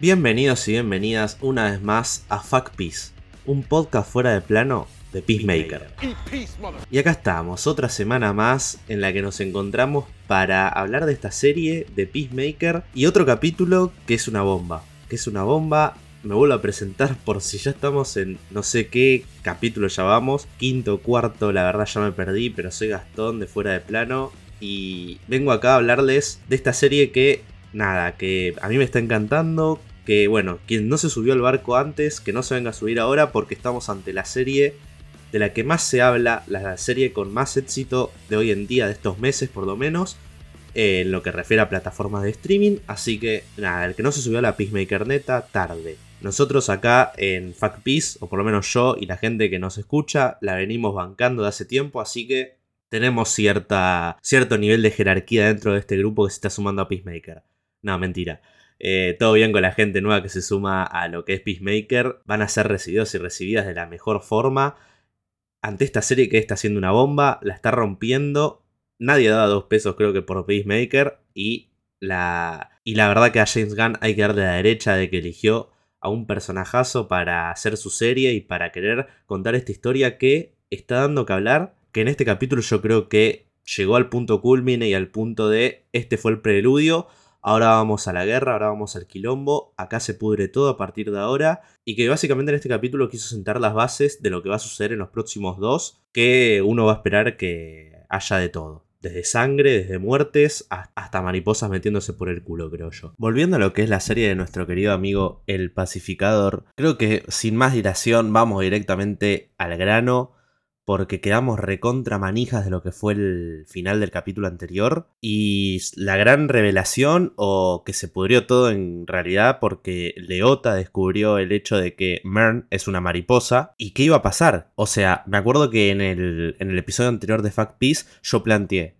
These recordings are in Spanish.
Bienvenidos y bienvenidas una vez más a Fuck Peace, un podcast fuera de plano de Peacemaker. Y acá estamos, otra semana más en la que nos encontramos para hablar de esta serie de Peacemaker y otro capítulo que es una bomba, que es una bomba. Me vuelvo a presentar por si ya estamos en no sé qué capítulo ya vamos, quinto, cuarto, la verdad ya me perdí, pero soy Gastón de fuera de plano y vengo acá a hablarles de esta serie que, nada, que a mí me está encantando, que bueno, quien no se subió al barco antes, que no se venga a subir ahora porque estamos ante la serie de la que más se habla, la serie con más éxito de hoy en día, de estos meses por lo menos, en lo que refiere a plataformas de streaming. Así que nada, el que no se subió a la Peacemaker neta, tarde. Nosotros acá en Fuck Peace, o por lo menos yo y la gente que nos escucha, la venimos bancando de hace tiempo, así que tenemos cierta, cierto nivel de jerarquía dentro de este grupo que se está sumando a Peacemaker. No, mentira. Eh, todo bien con la gente nueva que se suma a lo que es Peacemaker. Van a ser recibidos y recibidas de la mejor forma. Ante esta serie que está haciendo una bomba, la está rompiendo. Nadie daba dos pesos creo que por Peacemaker. Y la, y la verdad que a James Gunn hay que darle la derecha de que eligió a un personajazo para hacer su serie y para querer contar esta historia que está dando que hablar. Que en este capítulo yo creo que llegó al punto culmine y al punto de este fue el preludio. Ahora vamos a la guerra, ahora vamos al quilombo, acá se pudre todo a partir de ahora, y que básicamente en este capítulo quiso sentar las bases de lo que va a suceder en los próximos dos, que uno va a esperar que haya de todo desde sangre, desde muertes, hasta mariposas metiéndose por el culo, creo yo. Volviendo a lo que es la serie de nuestro querido amigo El Pacificador, creo que sin más dilación vamos directamente al grano porque quedamos recontra manijas de lo que fue el final del capítulo anterior y la gran revelación o que se pudrió todo en realidad porque Leota descubrió el hecho de que Mern es una mariposa y qué iba a pasar. O sea, me acuerdo que en el, en el episodio anterior de Fact Peace yo planteé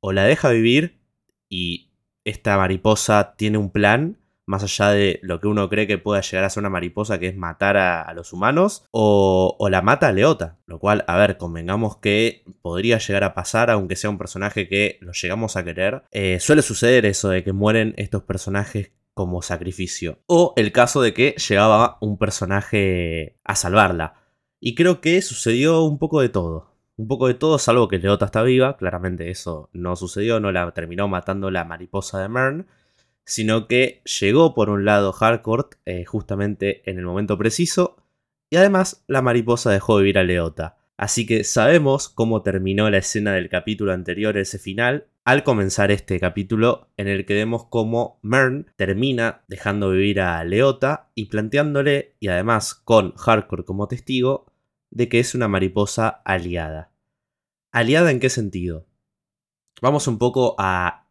o la deja vivir y esta mariposa tiene un plan más allá de lo que uno cree que pueda llegar a ser una mariposa, que es matar a, los humanos, o, la mata a Leota. Lo cual, a ver, convengamos que podría llegar a pasar, aunque sea un personaje que lo llegamos a querer. Eh, suele suceder eso de que mueren estos personajes como sacrificio. O el caso de que llegaba un personaje a salvarla. Y creo que sucedió un poco de todo. Un poco de todo, salvo que Leota está viva. Claramente eso no sucedió, no la terminó matando la mariposa de Mern sino que llegó por un lado Harcourt eh, justamente en el momento preciso, y además la mariposa dejó vivir a Leota. Así que sabemos cómo terminó la escena del capítulo anterior, ese final, al comenzar este capítulo en el que vemos cómo Mern termina dejando vivir a Leota y planteándole, y además con Harcourt como testigo, de que es una mariposa aliada. ¿Aliada en qué sentido? Vamos un poco a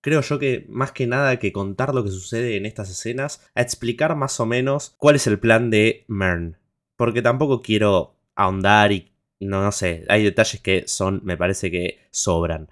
creo yo que más que nada que contar lo que sucede en estas escenas, a explicar más o menos cuál es el plan de Mern. Porque tampoco quiero ahondar y no, no sé, hay detalles que son, me parece que sobran.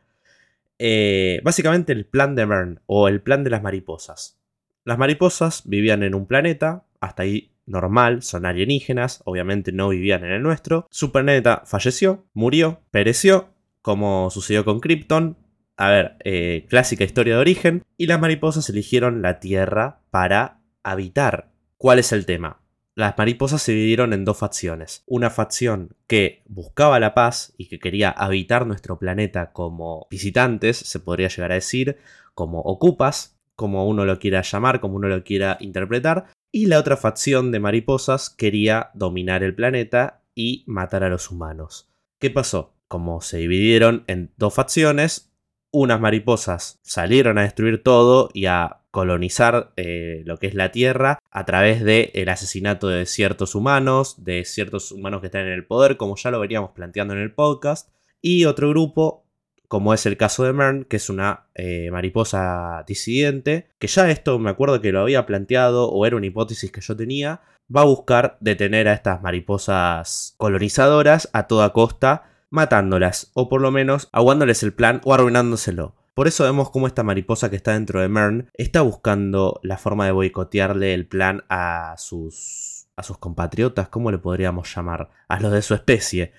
Eh, básicamente el plan de Mern o el plan de las mariposas. Las mariposas vivían en un planeta, hasta ahí normal, son alienígenas, obviamente no vivían en el nuestro. Su planeta falleció, murió, pereció, como sucedió con Krypton, a ver, eh, clásica historia de origen, y las mariposas eligieron la Tierra para habitar. ¿Cuál es el tema? Las mariposas se dividieron en dos facciones. Una facción que buscaba la paz y que quería habitar nuestro planeta como visitantes, se podría llegar a decir, como ocupas, como uno lo quiera llamar, como uno lo quiera interpretar. Y la otra facción de mariposas quería dominar el planeta y matar a los humanos. ¿Qué pasó? Como se dividieron en dos facciones, unas mariposas salieron a destruir todo y a colonizar eh, lo que es la Tierra a través del el asesinato de ciertos humanos, de ciertos humanos que están en el poder, como ya lo veníamos planteando en el podcast, y otro grupo, como es el caso de Mern, que es una eh, mariposa disidente, que ya esto me acuerdo que lo había planteado o era una hipótesis que yo tenía, va a buscar detener a estas mariposas colonizadoras a toda costa matándolas, o por lo menos aguándoles el plan o arruinándoselo. Por eso vemos cómo esta mariposa que está dentro de Mern está buscando la forma de boicotearle el plan a sus, a sus compatriotas, ¿cómo le podríamos llamar? A los de su especie.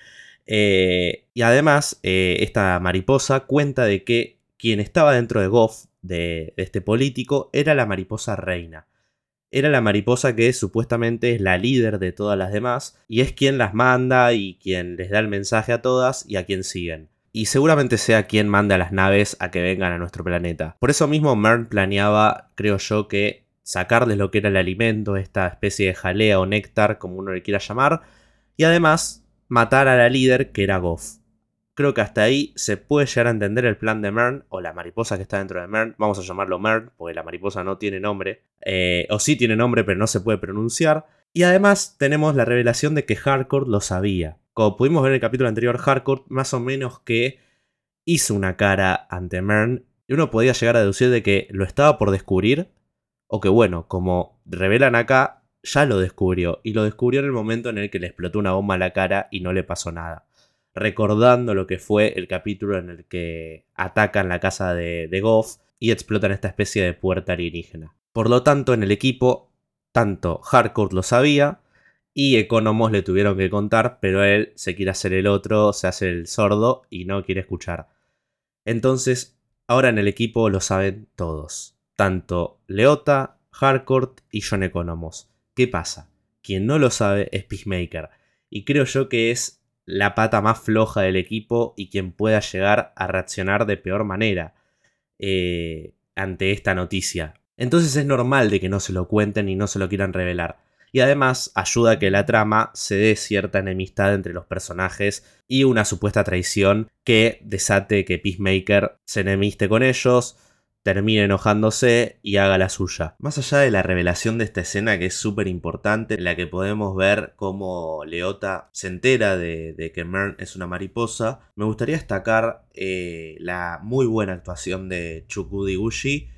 Eh, y además, eh, esta mariposa cuenta de que quien estaba dentro de Goff, de, de este político, era la mariposa reina. Era la mariposa que supuestamente es la líder de todas las demás y es quien las manda y quien les da el mensaje a todas y a quien siguen. Y seguramente sea quien manda a las naves a que vengan a nuestro planeta. Por eso mismo Mern planeaba, creo yo, que sacarles lo que era el alimento, esta especie de jalea o néctar, como uno le quiera llamar, y además matar a la líder que era Goff. Creo que hasta ahí se puede llegar a entender el plan de Mern, o la mariposa que está dentro de Mern. Vamos a llamarlo Mern, porque la mariposa no tiene nombre. Eh, o sí tiene nombre, pero no se puede pronunciar. Y además tenemos la revelación de que Harcourt lo sabía. Como pudimos ver en el capítulo anterior, Harcourt más o menos que hizo una cara ante Mern. Y uno podía llegar a deducir de que lo estaba por descubrir. O que bueno, como revelan acá, ya lo descubrió. Y lo descubrió en el momento en el que le explotó una bomba a la cara y no le pasó nada recordando lo que fue el capítulo en el que atacan la casa de, de Goff y explotan esta especie de puerta alienígena. Por lo tanto, en el equipo, tanto Harcourt lo sabía y Economos le tuvieron que contar, pero él se quiere hacer el otro, se hace el sordo y no quiere escuchar. Entonces, ahora en el equipo lo saben todos, tanto Leota, Harcourt y John Economos. ¿Qué pasa? Quien no lo sabe es Peacemaker, y creo yo que es la pata más floja del equipo y quien pueda llegar a reaccionar de peor manera eh, ante esta noticia. Entonces es normal de que no se lo cuenten y no se lo quieran revelar. Y además ayuda a que la trama se dé cierta enemistad entre los personajes y una supuesta traición que desate que Peacemaker se enemiste con ellos, termine enojándose y haga la suya. Más allá de la revelación de esta escena que es súper importante, en la que podemos ver cómo Leota se entera de, que Mern es una mariposa, me gustaría destacar eh, la muy buena actuación de Chukudi Gushi,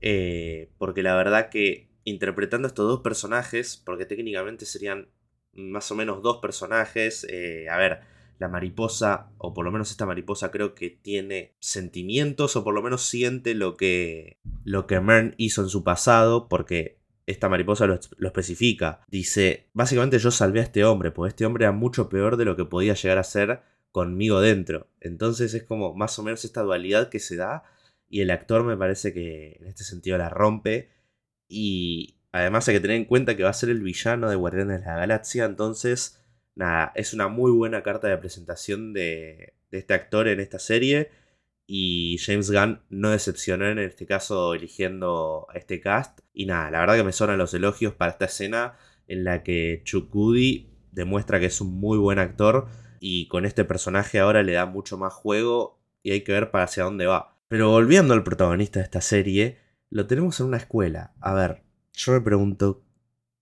eh, porque la verdad que interpretando estos dos personajes, porque técnicamente serían más o menos dos personajes, eh, a ver, la mariposa, o por lo menos esta mariposa creo que tiene sentimientos, o por lo menos siente lo que, lo que Mern hizo en su pasado, porque esta mariposa lo, especifica. Dice, básicamente yo salvé a este hombre, porque este hombre era mucho peor de lo que podía llegar a ser conmigo dentro. Entonces es como más o menos esta dualidad que se da, y el actor me parece que en este sentido la rompe, y además hay que tener en cuenta que va a ser el villano de Guardianes de la Galaxia, entonces nada, es una muy buena carta de presentación de, este actor en esta serie. Y James Gunn no decepcionó en este caso eligiendo este cast. Y nada, la verdad que me sonan los elogios para esta escena en la que Chukudi demuestra que es un muy buen actor. Y con este personaje ahora le da mucho más juego y hay que ver para hacia dónde va. Pero volviendo al protagonista de esta serie, lo tenemos en una escuela. A ver, yo me pregunto,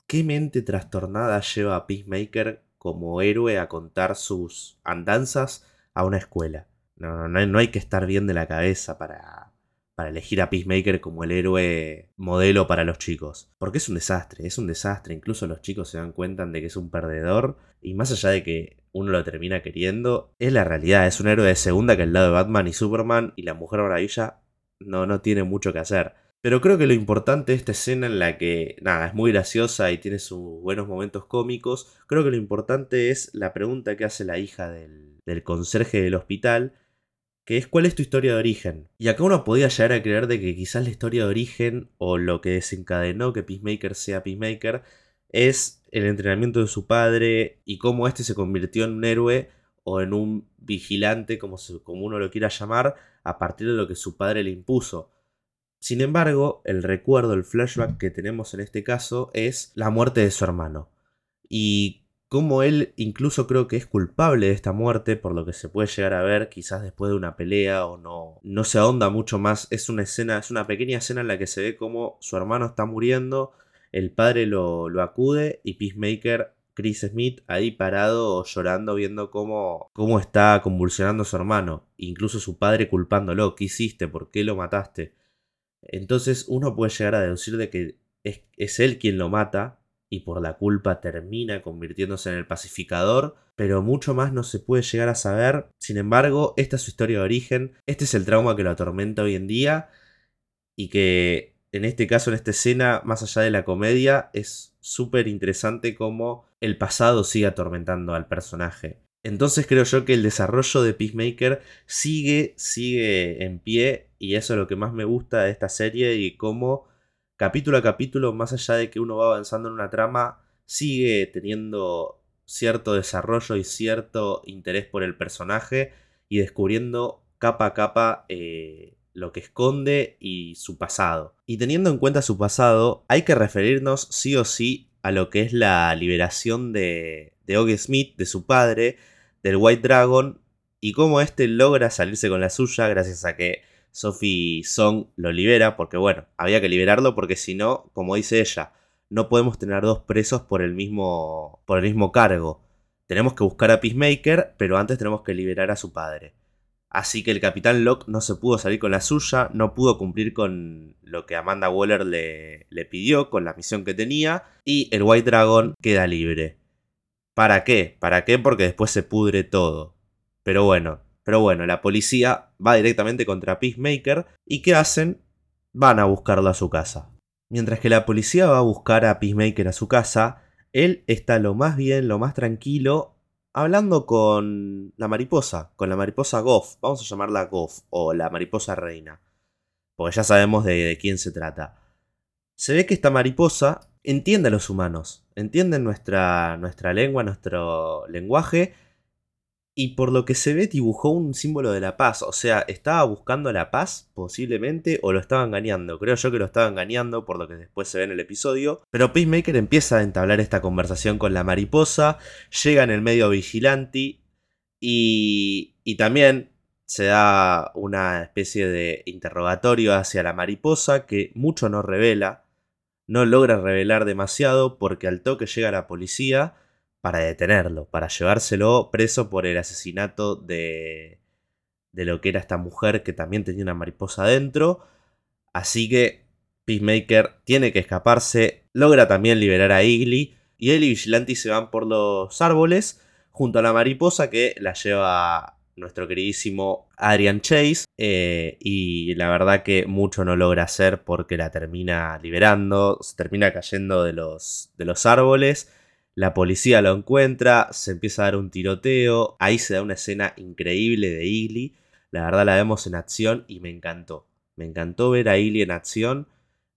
¿qué mente trastornada lleva a Peacemaker como héroe a contar sus andanzas a una escuela. No, no, no hay que estar bien de la cabeza para, para elegir a Peacemaker como el héroe modelo para los chicos. Porque es un desastre, es un desastre. Incluso los chicos se dan cuenta de que es un perdedor. Y más allá de que uno lo termina queriendo, es la realidad. Es un héroe de segunda que al lado de Batman y Superman y la Mujer Maravilla no, no tiene mucho que hacer. Pero creo que lo importante de esta escena en la que, nada, es muy graciosa y tiene sus buenos momentos cómicos, creo que lo importante es la pregunta que hace la hija del, del conserje del hospital, que es ¿cuál es tu historia de origen? Y acá uno podía llegar a creer de que quizás la historia de origen o lo que desencadenó que Peacemaker sea Peacemaker es el entrenamiento de su padre y cómo éste se convirtió en un héroe o en un vigilante, como, como uno lo quiera llamar, a partir de lo que su padre le impuso. Sin embargo, el recuerdo, el flashback que tenemos en este caso es la muerte de su hermano. Y como él incluso creo que es culpable de esta muerte, por lo que se puede llegar a ver quizás después de una pelea o no, no se ahonda mucho más. Es una escena, es una pequeña escena en la que se ve como su hermano está muriendo, el padre lo, lo acude y Peacemaker Chris Smith ahí parado llorando viendo cómo, cómo está convulsionando su hermano, incluso su padre culpándolo, ¿qué hiciste? ¿Por qué lo mataste? Entonces uno puede llegar a deducir de que es, él quien lo mata y por la culpa termina convirtiéndose en el pacificador, pero mucho más no se puede llegar a saber. Sin embargo, esta es su historia de origen, este es el trauma que lo atormenta hoy en día y que en este caso, en esta escena, más allá de la comedia, es súper interesante cómo el pasado sigue atormentando al personaje. Entonces creo yo que el desarrollo de Peacemaker sigue, sigue en pie y eso es lo que más me gusta de esta serie y cómo capítulo a capítulo, más allá de que uno va avanzando en una trama, sigue teniendo cierto desarrollo y cierto interés por el personaje y descubriendo capa a capa eh, lo que esconde y su pasado. Y teniendo en cuenta su pasado, hay que referirnos sí o sí a lo que es la liberación de, de Smith, de su padre, del White Dragon, y cómo éste logra salirse con la suya gracias a que Sophie Song lo libera, porque bueno, había que liberarlo porque si no, como dice ella, no podemos tener dos presos por el mismo, por el mismo cargo. Tenemos que buscar a Peacemaker, pero antes tenemos que liberar a su padre. Así que el Capitán Locke no se pudo salir con la suya, no pudo cumplir con lo que Amanda Waller le, le pidió, con la misión que tenía, y el White Dragon queda libre. ¿Para qué? ¿Para qué? Porque después se pudre todo. Pero bueno, pero bueno, la policía va directamente contra Peacemaker y ¿qué hacen? Van a buscarlo a su casa. Mientras que la policía va a buscar a Peacemaker a su casa, él está lo más bien, lo más tranquilo, hablando con la mariposa, con la mariposa Goff, vamos a llamarla Goff o la mariposa reina, porque ya sabemos de, de quién se trata. Se ve que esta mariposa entiende a los humanos, entiende nuestra, nuestra lengua, nuestro lenguaje, y por lo que se ve dibujó un símbolo de la paz, o sea, estaba buscando la paz posiblemente o lo estaba engañando, creo yo que lo estaba engañando por lo que después se ve en el episodio, pero Peacemaker empieza a entablar esta conversación con la mariposa, llega en el medio vigilante y, y también se da una especie de interrogatorio hacia la mariposa que mucho no revela, no logra revelar demasiado porque al toque llega la policía para detenerlo, para llevárselo preso por el asesinato de, de lo que era esta mujer que también tenía una mariposa adentro. Así que Peacemaker tiene que escaparse, logra también liberar a Igly y él y Vigilante se van por los árboles junto a la mariposa que la lleva nuestro queridísimo Adrian Chase. Eh, y la verdad que mucho no logra hacer porque la termina liberando, se termina cayendo de los, de los árboles. La policía lo encuentra, se empieza a dar un tiroteo. Ahí se da una escena increíble de Igly. La verdad la vemos en acción y me encantó. Me encantó ver a Igly en acción.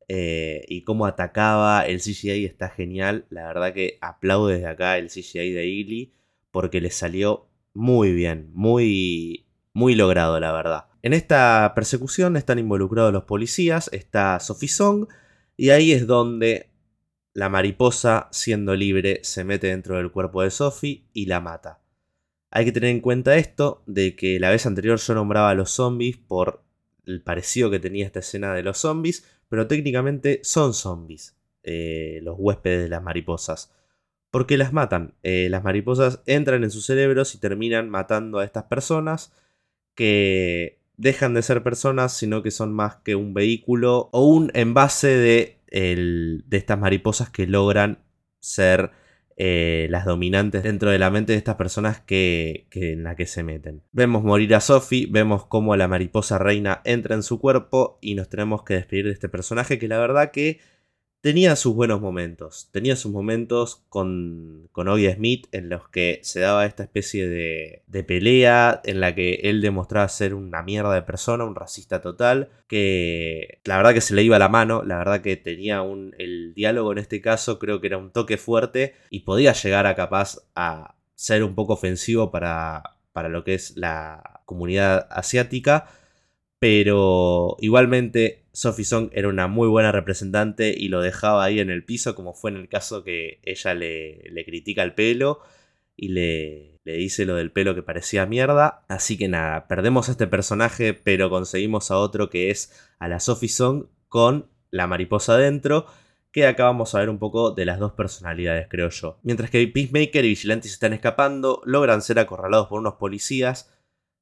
Eh, y cómo atacaba. El CGI está genial. La verdad que aplaudo desde acá el CGI de Igly. Porque le salió muy bien, muy, muy logrado, la verdad. En esta persecución están involucrados los policías, está Sophie Song, y ahí es donde la mariposa, siendo libre, se mete dentro del cuerpo de Sophie y la mata. Hay que tener en cuenta esto, de que la vez anterior yo nombraba a los zombies por el parecido que tenía esta escena de los zombies, pero técnicamente son zombies, eh, los huéspedes de las mariposas porque las matan. Eh, las mariposas entran en sus cerebros y terminan matando a estas personas que dejan de ser personas, sino que son más que un vehículo o un envase de, de estas mariposas que logran ser eh, las dominantes dentro de la mente de estas personas que, que, en la que se meten. Vemos morir a Sophie, vemos cómo la mariposa reina entra en su cuerpo y nos tenemos que despedir de este personaje que la verdad que tenía sus buenos momentos. Tenía sus momentos con, con Smith en los que se daba esta especie de, de, pelea en la que él demostraba ser una mierda de persona, un racista total, que la verdad que se le iba la mano, la verdad que tenía un, el diálogo en este caso creo que era un toque fuerte y podía llegar a capaz a ser un poco ofensivo para, para lo que es la comunidad asiática pero igualmente Sophie Song era una muy buena representante y lo dejaba ahí en el piso, como fue en el caso que ella le, le critica el pelo y le, le, dice lo del pelo que parecía mierda. Así que nada, perdemos a este personaje, pero conseguimos a otro que es a la Sophie Song con la mariposa adentro. Que acá vamos a ver un poco de las dos personalidades, creo yo. Mientras que Peacemaker y Vigilante se están escapando, logran ser acorralados por unos policías,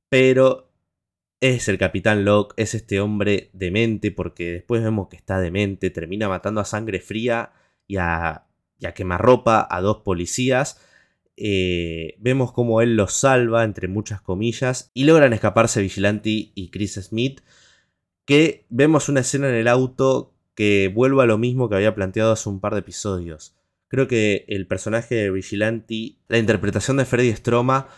pero es el Capitán Locke, es este hombre demente, porque después vemos que está demente, termina matando a sangre fría y a, y a quemarropa a dos policías. Eh, vemos cómo él los salva, entre muchas comillas, y logran escaparse Vigilante y Chris Smith, que vemos una escena en el auto que vuelve a lo mismo que había planteado hace un par de episodios. Creo que el personaje de Vigilante, la interpretación de Freddy Stroma,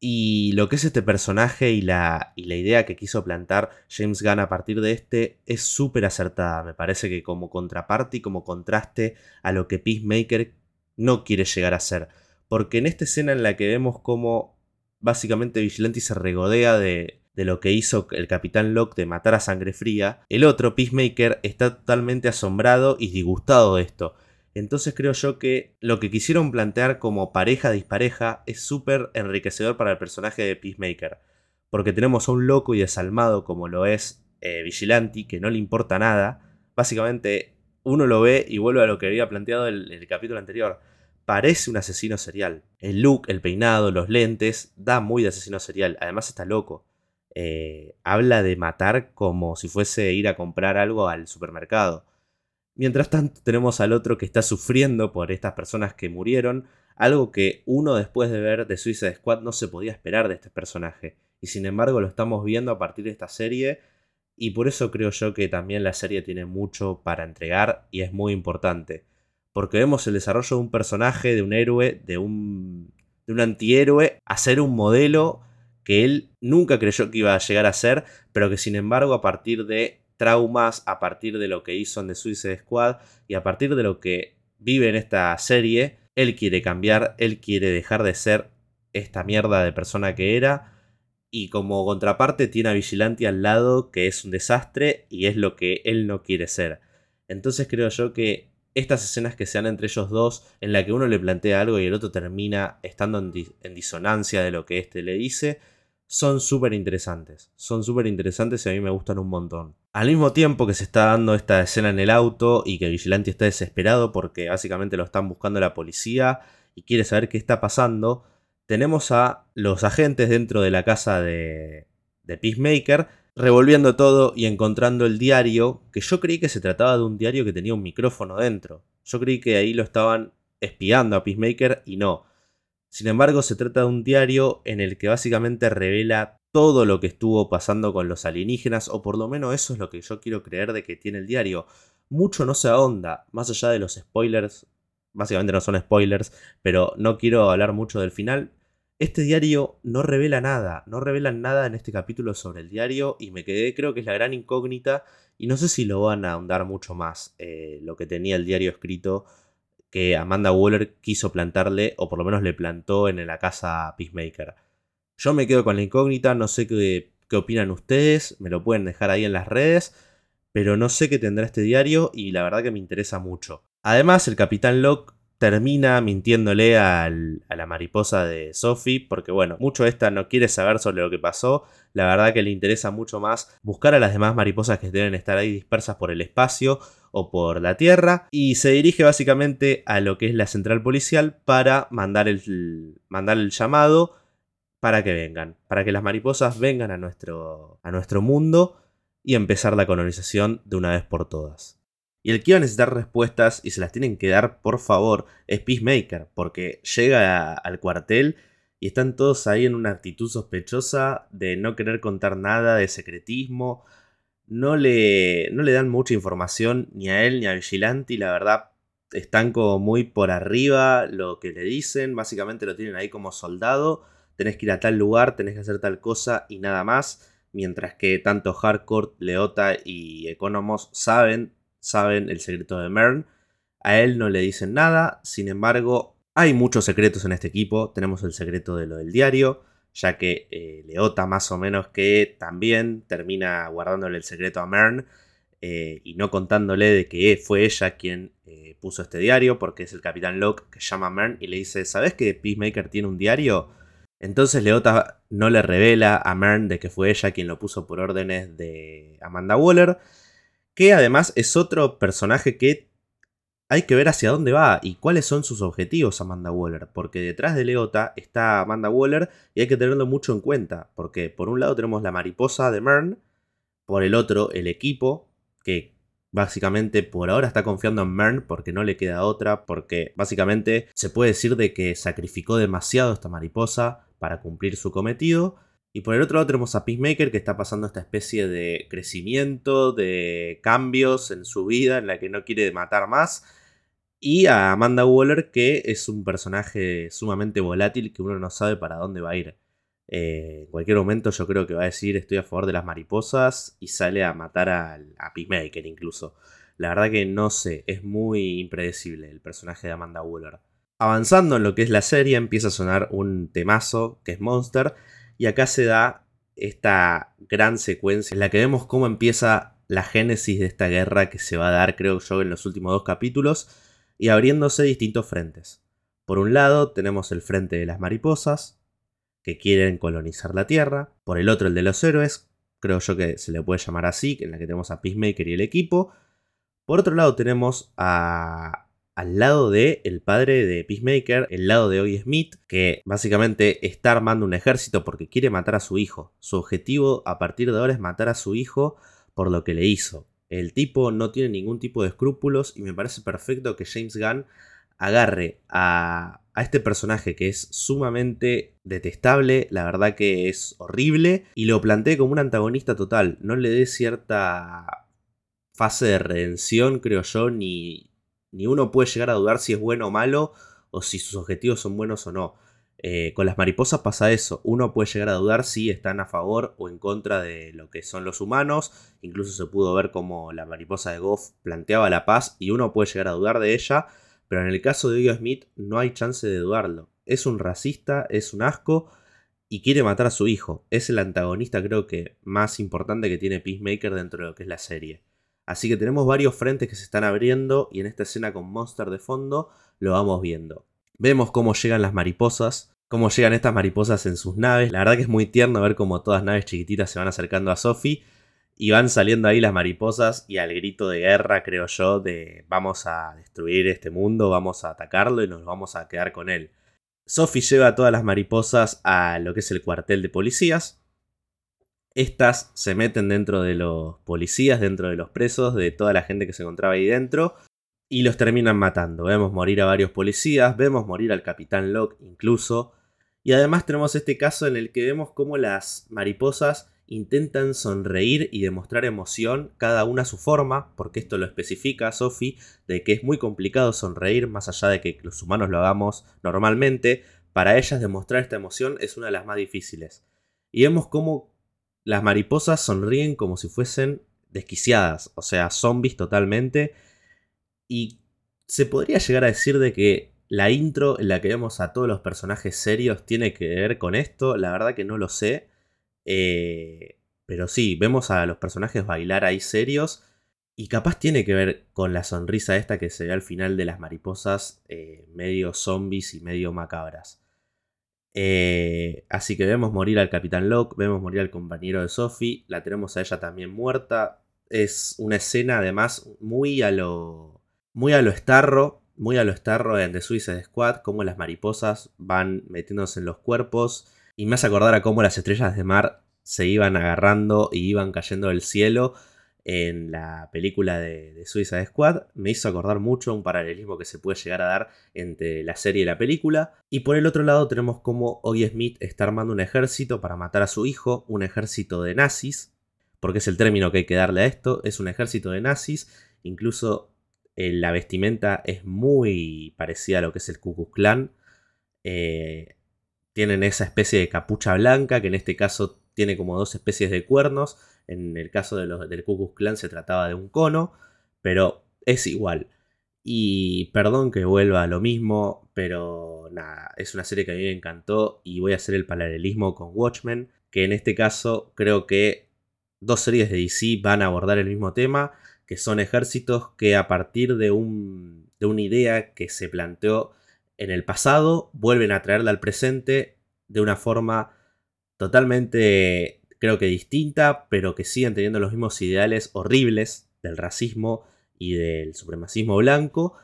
Y lo que es este personaje y la, y la idea que quiso plantar James Gunn a partir de este es súper acertada. Me parece que como contraparte y como contraste a lo que Peacemaker no quiere llegar a ser. Porque en esta escena en la que vemos cómo básicamente Vigilante se regodea de, de lo que hizo el Capitán Locke de matar a sangre fría, el otro, Peacemaker, está totalmente asombrado y disgustado de esto. Entonces creo yo que lo que quisieron plantear como pareja dispareja es súper enriquecedor para el personaje de Peacemaker. Porque tenemos a un loco y desalmado como lo es eh, Vigilante, que no le importa nada. Básicamente uno lo ve y vuelve a lo que había planteado en el, el capítulo anterior. Parece un asesino serial. El look, el peinado, los lentes, da muy de asesino serial. Además está loco. Eh, habla de matar como si fuese ir a comprar algo al supermercado. Mientras tanto tenemos al otro que está sufriendo por estas personas que murieron, algo que uno después de ver The Suicide Squad no se podía esperar de este personaje. Y sin embargo lo estamos viendo a partir de esta serie y por eso creo yo que también la serie tiene mucho para entregar y es muy importante. Porque vemos el desarrollo de un personaje, de un héroe, de un, de un antihéroe, a ser un modelo que él nunca creyó que iba a llegar a ser, pero que sin embargo a partir de traumas, a partir de lo que hizo en The Suicide Squad y a partir de lo que vive en esta serie, él quiere cambiar, él quiere dejar de ser esta mierda de persona que era. Y como contraparte tiene a Vigilante al lado que es un desastre y es lo que él no quiere ser. Entonces creo yo que estas escenas que se dan entre ellos dos, en la que uno le plantea algo y el otro termina estando en, en disonancia de lo que éste le dice, son súper interesantes. Son súper interesantes y a mí me gustan un montón. Al mismo tiempo que se está dando esta escena en el auto y que Vigilante está desesperado porque básicamente lo están buscando la policía y quiere saber qué está pasando, tenemos a los agentes dentro de la casa de, de Peacemaker revolviendo todo y encontrando el diario, que yo creí que se trataba de un diario que tenía un micrófono dentro. Yo creí que ahí lo estaban espiando a Peacemaker y no. Sin embargo, se trata de un diario en el que básicamente revela todo lo que estuvo pasando con los alienígenas, o por lo menos eso es lo que yo quiero creer de que tiene el diario. Mucho no se ahonda, más allá de los spoilers, básicamente no son spoilers, pero no quiero hablar mucho del final. Este diario no revela nada, no revelan nada en este capítulo sobre el diario y me quedé, creo que es la gran incógnita y no sé si lo van a ahondar mucho más eh, lo que tenía el diario escrito que Amanda Waller quiso plantarle, o por lo menos le plantó en la casa Peacemaker. Yo me quedo con la incógnita, no sé qué, qué opinan ustedes, me lo pueden dejar ahí en las redes, pero no sé qué tendrá este diario y la verdad que me interesa mucho. Además, el Capitán Locke termina mintiéndole a la mariposa de Sophie, porque bueno, mucho esta no quiere saber sobre lo que pasó, la verdad que le interesa mucho más buscar a las demás mariposas que deben estar ahí dispersas por el espacio o por la tierra y se dirige básicamente a lo que es la central policial para mandar el, mandar el llamado para que vengan, para que las mariposas vengan a nuestro, a nuestro mundo y empezar la colonización de una vez por todas. Y el que iba a necesitar respuestas y se las tienen que dar por favor es Peacemaker, porque llega al cuartel y están todos ahí en una actitud sospechosa de no querer contar nada, de secretismo, no le, no le dan mucha información ni a él ni a Vigilante y la verdad están como muy por arriba lo que le dicen, básicamente lo tienen ahí como soldado, tenés que ir a tal lugar, tenés que hacer tal cosa y nada más, mientras que tanto Hardcore, Leota y Economos saben, saben el secreto de Mern, a él no le dicen nada, sin embargo hay muchos secretos en este equipo, tenemos el secreto de lo del diario, ya que eh, Leota más o menos que también termina guardándole el secreto a Mern eh, y no contándole de que fue ella quien eh, puso este diario, porque es el Capitán Locke que llama a Mern y le dice, ¿sabes que Peacemaker tiene un diario? Entonces Leota no le revela a Mern de que fue ella quien lo puso por órdenes de Amanda Waller, que además es otro personaje que hay que ver hacia dónde va y cuáles son sus objetivos Amanda Waller, porque detrás de Leota está Amanda Waller y hay que tenerlo mucho en cuenta, porque por un lado tenemos la mariposa de Mern, por el otro el equipo, que básicamente por ahora está confiando en Mern porque no le queda otra, porque básicamente se puede decir de que sacrificó demasiado esta mariposa para cumplir su cometido. Y por el otro lado tenemos a Peacemaker que está pasando esta especie de crecimiento, de cambios en su vida en la que no quiere matar más. Y a Amanda Waller que es un personaje sumamente volátil que uno no sabe para dónde va a ir. Eh, en cualquier momento yo creo que va a decir estoy a favor de las mariposas y sale a matar a, a Peacemaker incluso. La verdad que no sé, es muy impredecible el personaje de Amanda Waller. Avanzando en lo que es la serie empieza a sonar un temazo que es Monster y acá se da esta gran secuencia en la que vemos cómo empieza la génesis de esta guerra que se va a dar creo yo en los últimos dos capítulos y abriéndose distintos frentes. Por un lado tenemos el frente de las mariposas, que quieren colonizar la Tierra. Por el otro el de los héroes, creo yo que se le puede llamar así, en la que tenemos a Peacemaker y el equipo. Por otro lado tenemos a, al lado de el padre de Peacemaker, el lado de Hoy Smith, que básicamente está armando un ejército porque quiere matar a su hijo. Su objetivo a partir de ahora es matar a su hijo por lo que le hizo. El tipo no tiene ningún tipo de escrúpulos y me parece perfecto que James Gunn agarre a, a este personaje que es sumamente detestable, la verdad que es horrible, y lo plantee como un antagonista total. No le dé cierta fase de redención, creo yo, ni, ni uno puede llegar a dudar si es bueno o malo, o si sus objetivos son buenos o no. Eh, con las mariposas pasa eso, uno puede llegar a dudar si están a favor o en contra de lo que son los humanos, incluso se pudo ver como la mariposa de Goff planteaba la paz y uno puede llegar a dudar de ella, pero en el caso de Hugo Smith no hay chance de dudarlo. Es un racista, es un asco y quiere matar a su hijo. Es el antagonista creo que más importante que tiene Peacemaker dentro de lo que es la serie. Así que tenemos varios frentes que se están abriendo y en esta escena con Monster de fondo lo vamos viendo. Vemos cómo llegan las mariposas, cómo llegan estas mariposas en sus naves. La verdad que es muy tierno ver cómo todas naves chiquititas se van acercando a Sophie y van saliendo ahí las mariposas y al grito de guerra, creo yo, de vamos a destruir este mundo, vamos a atacarlo y nos vamos a quedar con él. Sophie lleva a todas las mariposas a lo que es el cuartel de policías. Estas se meten dentro de los policías, dentro de los presos, de toda la gente que se encontraba ahí dentro, y los terminan matando. Vemos morir a varios policías, vemos morir al capitán Locke incluso, y además tenemos este caso en el que vemos cómo las mariposas intentan sonreír y demostrar emoción, cada una a su forma, porque esto lo especifica Sophie, de que es muy complicado sonreír, más allá de que los humanos lo hagamos normalmente, para ellas demostrar esta emoción es una de las más difíciles. Y vemos cómo las mariposas sonríen como si fuesen desquiciadas, o sea, zombies totalmente, y se podría llegar a decir de que la intro en la que vemos a todos los personajes serios tiene que ver con esto, la verdad que no lo sé, eh, pero sí, vemos a los personajes bailar ahí serios. Y capaz tiene que ver con la sonrisa esta que se ve al final de las mariposas, eh, medio zombies y medio macabras. Eh, así que vemos morir al Capitán Locke, vemos morir al compañero de Sophie, la tenemos a ella también muerta. Es una escena además muy a lo. Muy a lo Starro, muy a lo Starro en The Suicide Squad, como las mariposas van metiéndose en los cuerpos y me hace acordar a cómo las estrellas de mar se iban agarrando y iban cayendo del cielo en la película de, Suicide Squad. Me hizo acordar mucho un paralelismo que se puede llegar a dar entre la serie y la película. Y por el otro lado tenemos cómo Oggy Smith está armando un ejército para matar a su hijo, un ejército de nazis, porque es el término que hay que darle a esto, es un ejército de nazis, incluso eh, la vestimenta es muy parecida a lo que es el Ku Klux Klan. Eh, tienen esa especie de capucha blanca, que en este caso tiene como dos especies de cuernos. En el caso de los, del Ku Klux Klan se trataba de un cono, pero es igual. Y perdón que vuelva a lo mismo, pero nada, es una serie que a mí me encantó y voy a hacer el paralelismo con Watchmen, que en este caso creo que dos series de DC van a abordar el mismo tema, que son ejércitos que a partir de, un, de una idea que se planteó en el pasado, vuelven a traerla al presente de una forma totalmente, creo que distinta, pero que siguen teniendo los mismos ideales horribles del racismo y del supremacismo blanco,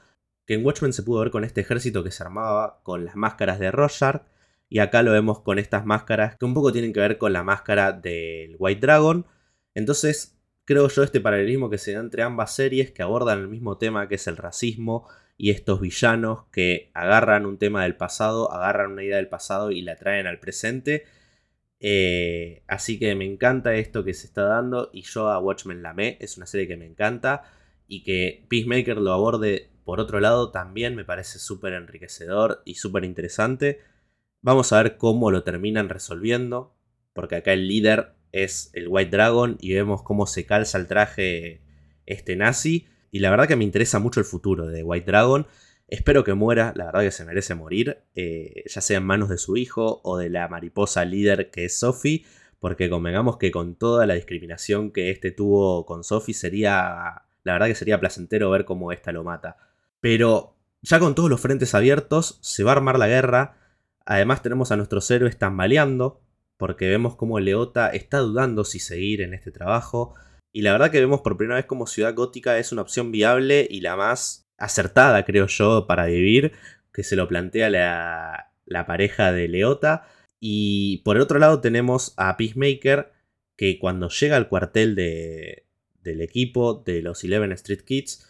que en Watchmen se pudo ver con este ejército que se armaba con las máscaras de Rorschach, y acá lo vemos con estas máscaras que un poco tienen que ver con la máscara del White Dragon. Entonces, creo yo este paralelismo que se da entre ambas series que abordan el mismo tema que es el racismo y estos villanos que agarran un tema del pasado, agarran una idea del pasado y la traen al presente. Eh, así que me encanta esto que se está dando y yo a Watchmen la amé, es una serie que me encanta y que Peacemaker lo aborde por otro lado también me parece súper enriquecedor y súper interesante. Vamos a ver cómo lo terminan resolviendo, porque acá el líder es el White Dragon y vemos cómo se calza el traje este nazi. Y la verdad que me interesa mucho el futuro de White Dragon. Espero que muera, la verdad que se merece morir, eh, ya sea en manos de su hijo o de la mariposa líder que es Sophie, porque convengamos que con toda la discriminación que este tuvo con Sophie sería, la verdad que sería placentero ver cómo esta lo mata. Pero ya con todos los frentes abiertos se va a armar la guerra, además tenemos a nuestros héroes tambaleando, porque vemos cómo Leota está dudando si seguir en este trabajo, y la verdad que vemos por primera vez como Ciudad Gótica es una opción viable y la más acertada, creo yo, para vivir, que se lo plantea la, pareja de Leota. Y por el otro lado tenemos a Peacemaker, que cuando llega al cuartel de, del equipo de los Eleven Street Kids,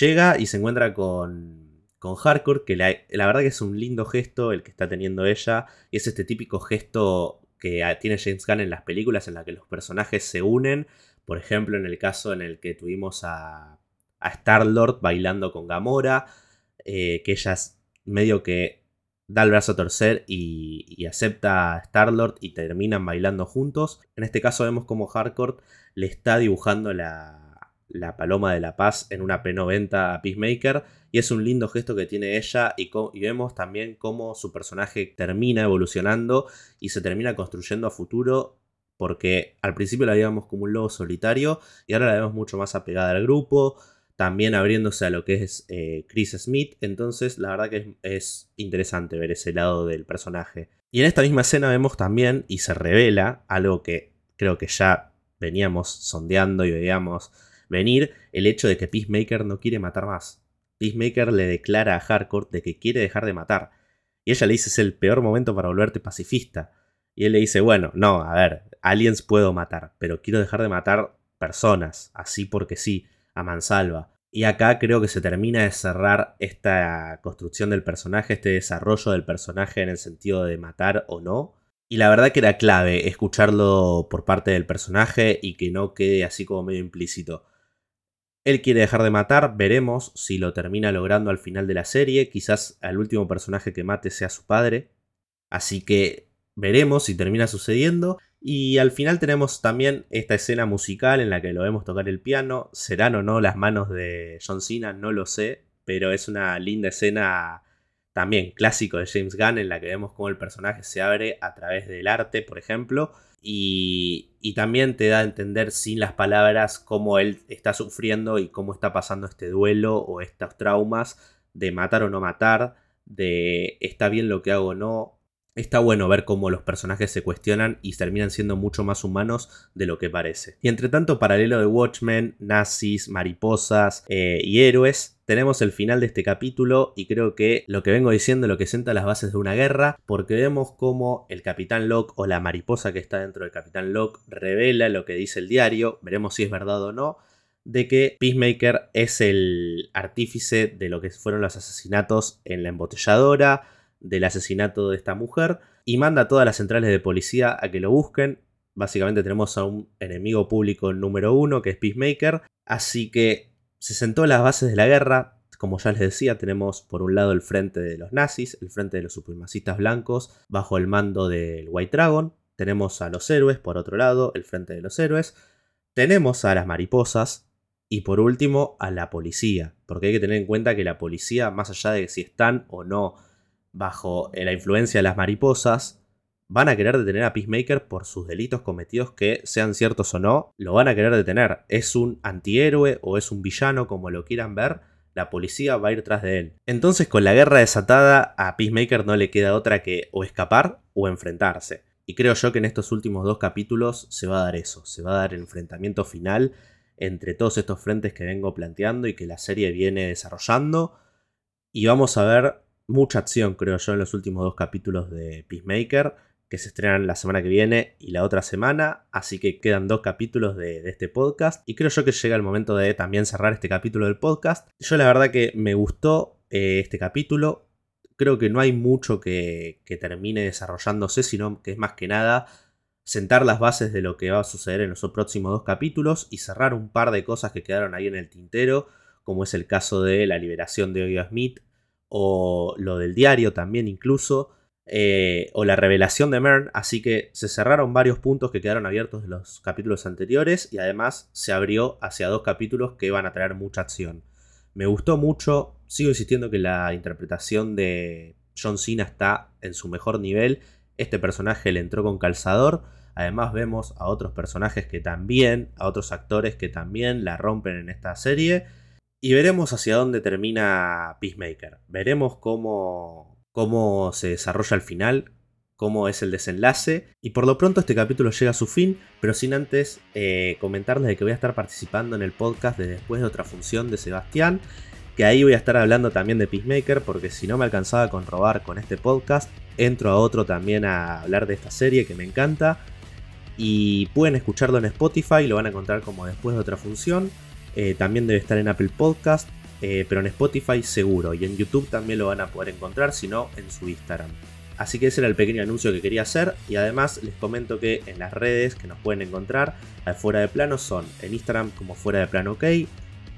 llega y se encuentra con, con Hardcore, que la, la, verdad que es un lindo gesto el que está teniendo ella, y es este típico gesto que tiene James Gunn en las películas en la que los personajes se unen, por ejemplo en el caso en el que tuvimos a Star-Lord bailando con Gamora, eh, que ella medio que da el brazo a torcer y, acepta a Star-Lord y terminan bailando juntos. En este caso vemos como Harcourt le está dibujando la, la paloma de la paz en una P90 a Peacemaker y es un lindo gesto que tiene ella y, vemos también cómo su personaje termina evolucionando y se termina construyendo a futuro porque al principio la veíamos como un lobo solitario y ahora la vemos mucho más apegada al grupo, también abriéndose a lo que es eh, Chris Smith. Entonces, la verdad que es, interesante ver ese lado del personaje. Y en esta misma escena vemos también, y se revela, algo que creo que ya veníamos sondeando y veíamos venir, el hecho de que Peacemaker no quiere matar más. Peacemaker le declara a Harcourt de que quiere dejar de matar. Y ella le dice es el peor momento para volverte pacifista. Y él le dice, bueno, no, a ver, aliens puedo matar, pero quiero dejar de matar personas, así porque sí, a mansalva. Y acá creo que se termina de cerrar esta construcción del personaje, este desarrollo del personaje en el sentido de matar o no. Y la verdad que era clave escucharlo por parte del personaje y que no quede así como medio implícito. Él quiere dejar de matar, veremos si lo termina logrando al final de la serie, quizás al último personaje que mate sea su padre. Así que veremos si termina sucediendo. Y al final tenemos también esta escena musical en la que lo vemos tocar el piano. ¿Serán o no las manos de John Cena? No lo sé, pero es una linda escena también clásico de James Gunn en la que vemos cómo el personaje se abre a través del arte, por ejemplo. Y, y también te da a entender sin las palabras cómo él está sufriendo y cómo está pasando este duelo o estos traumas de matar o no matar, de está bien lo que hago o no, Está bueno ver cómo los personajes se cuestionan y terminan siendo mucho más humanos de lo que parece. Y entre tanto, paralelo de Watchmen, nazis, mariposas eh, y héroes, tenemos el final de este capítulo y creo que lo que vengo diciendo lo que sienta las bases de una guerra, porque vemos cómo el Capitán Locke o la mariposa que está dentro del Capitán Locke revela lo que dice el diario, veremos si es verdad o no, de que Peacemaker es el artífice de lo que fueron los asesinatos en la embotelladora, del asesinato de esta mujer y manda a todas las centrales de policía a que lo busquen. Básicamente tenemos a un enemigo público número uno que es Peacemaker. Así que se sentó las bases de la guerra. Como ya les decía, tenemos por un lado el frente de los nazis, el frente de los supremacistas blancos, bajo el mando del White Dragon. Tenemos a los héroes, por otro lado, el frente de los héroes. Tenemos a las mariposas, y por último, a la policía, porque hay que tener en cuenta que la policía, más allá de si están o no bajo la influencia de las mariposas, van a querer detener a Peacemaker por sus delitos cometidos que, sean ciertos o no, lo van a querer detener. Es un antihéroe o es un villano, como lo quieran ver, la policía va a ir tras de él. Entonces, con la guerra desatada, a Peacemaker no le queda otra que o escapar o enfrentarse. Y creo yo que en estos últimos dos capítulos se va a dar eso, se va a dar el enfrentamiento final entre todos estos frentes que vengo planteando y que la serie viene desarrollando. Y vamos a ver mucha acción, creo yo, en los últimos dos capítulos de Peacemaker, que se estrenan la semana que viene y la otra semana, así que quedan dos capítulos de, este podcast y creo yo que llega el momento de también cerrar este capítulo del podcast. Yo la verdad que me gustó eh, este capítulo, creo que no hay mucho que, que termine desarrollándose, sino que es más que nada sentar las bases de lo que va a suceder en los próximos dos capítulos y cerrar un par de cosas que quedaron ahí en el tintero, como es el caso de la liberación de Oyo Smith, o lo del diario también incluso. eh, o la revelación de Mern, así que se cerraron varios puntos que quedaron abiertos de los capítulos anteriores y además se abrió hacia dos capítulos que van a traer mucha acción. Me gustó mucho, sigo insistiendo que la interpretación de John Cena está en su mejor nivel, este personaje le entró con calzador, además vemos a otros personajes que también, a otros actores que también la rompen en esta serie y veremos hacia dónde termina Peacemaker, veremos cómo cómo se desarrolla el final, cómo es el desenlace. Y por lo pronto este capítulo llega a su fin, pero sin antes eh, comentarles de que voy a estar participando en el podcast de Después de otra función de Sebastián. Que ahí voy a estar hablando también de Peacemaker, porque si no me alcanzaba con robar con este podcast, entro a otro también a hablar de esta serie que me encanta. Y pueden escucharlo en Spotify, lo van a encontrar como después de otra función. Eh, también debe estar en Apple Podcast, eh, pero en Spotify seguro y en YouTube también lo van a poder encontrar, si no en su Instagram. Así que ese era el pequeño anuncio que quería hacer y además les comento que en las redes que nos pueden encontrar fuera de plano son en Instagram como fuera de plano ok,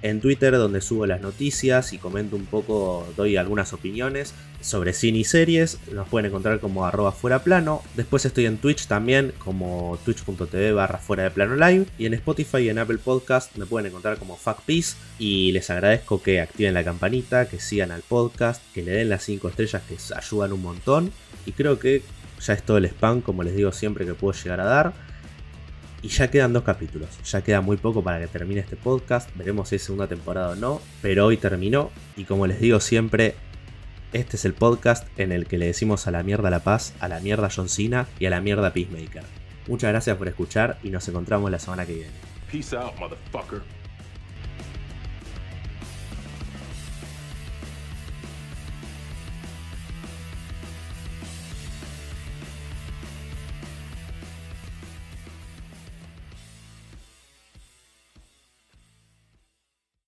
en Twitter donde subo las noticias y comento un poco, doy algunas opiniones sobre cine y series. Nos pueden encontrar como arroba fuera plano. Después estoy en Twitch también como twitch.tv barra fuera de plano live. Y en Spotify y en Apple Podcast me pueden encontrar como FuckPeace. Y les agradezco que activen la campanita, que sigan al podcast, que le den las 5 estrellas que ayudan un montón. Y creo que ya es todo el spam, como les digo siempre, que puedo llegar a dar. Y ya quedan dos capítulos, ya queda muy poco para que termine este podcast, veremos si es segunda temporada o no, pero hoy terminó y como les digo siempre, este es el podcast en el que le decimos a la mierda La Paz, a la mierda John Cena y a la mierda Peacemaker. Muchas gracias por escuchar y nos encontramos la semana que viene. Peace out, motherfucker.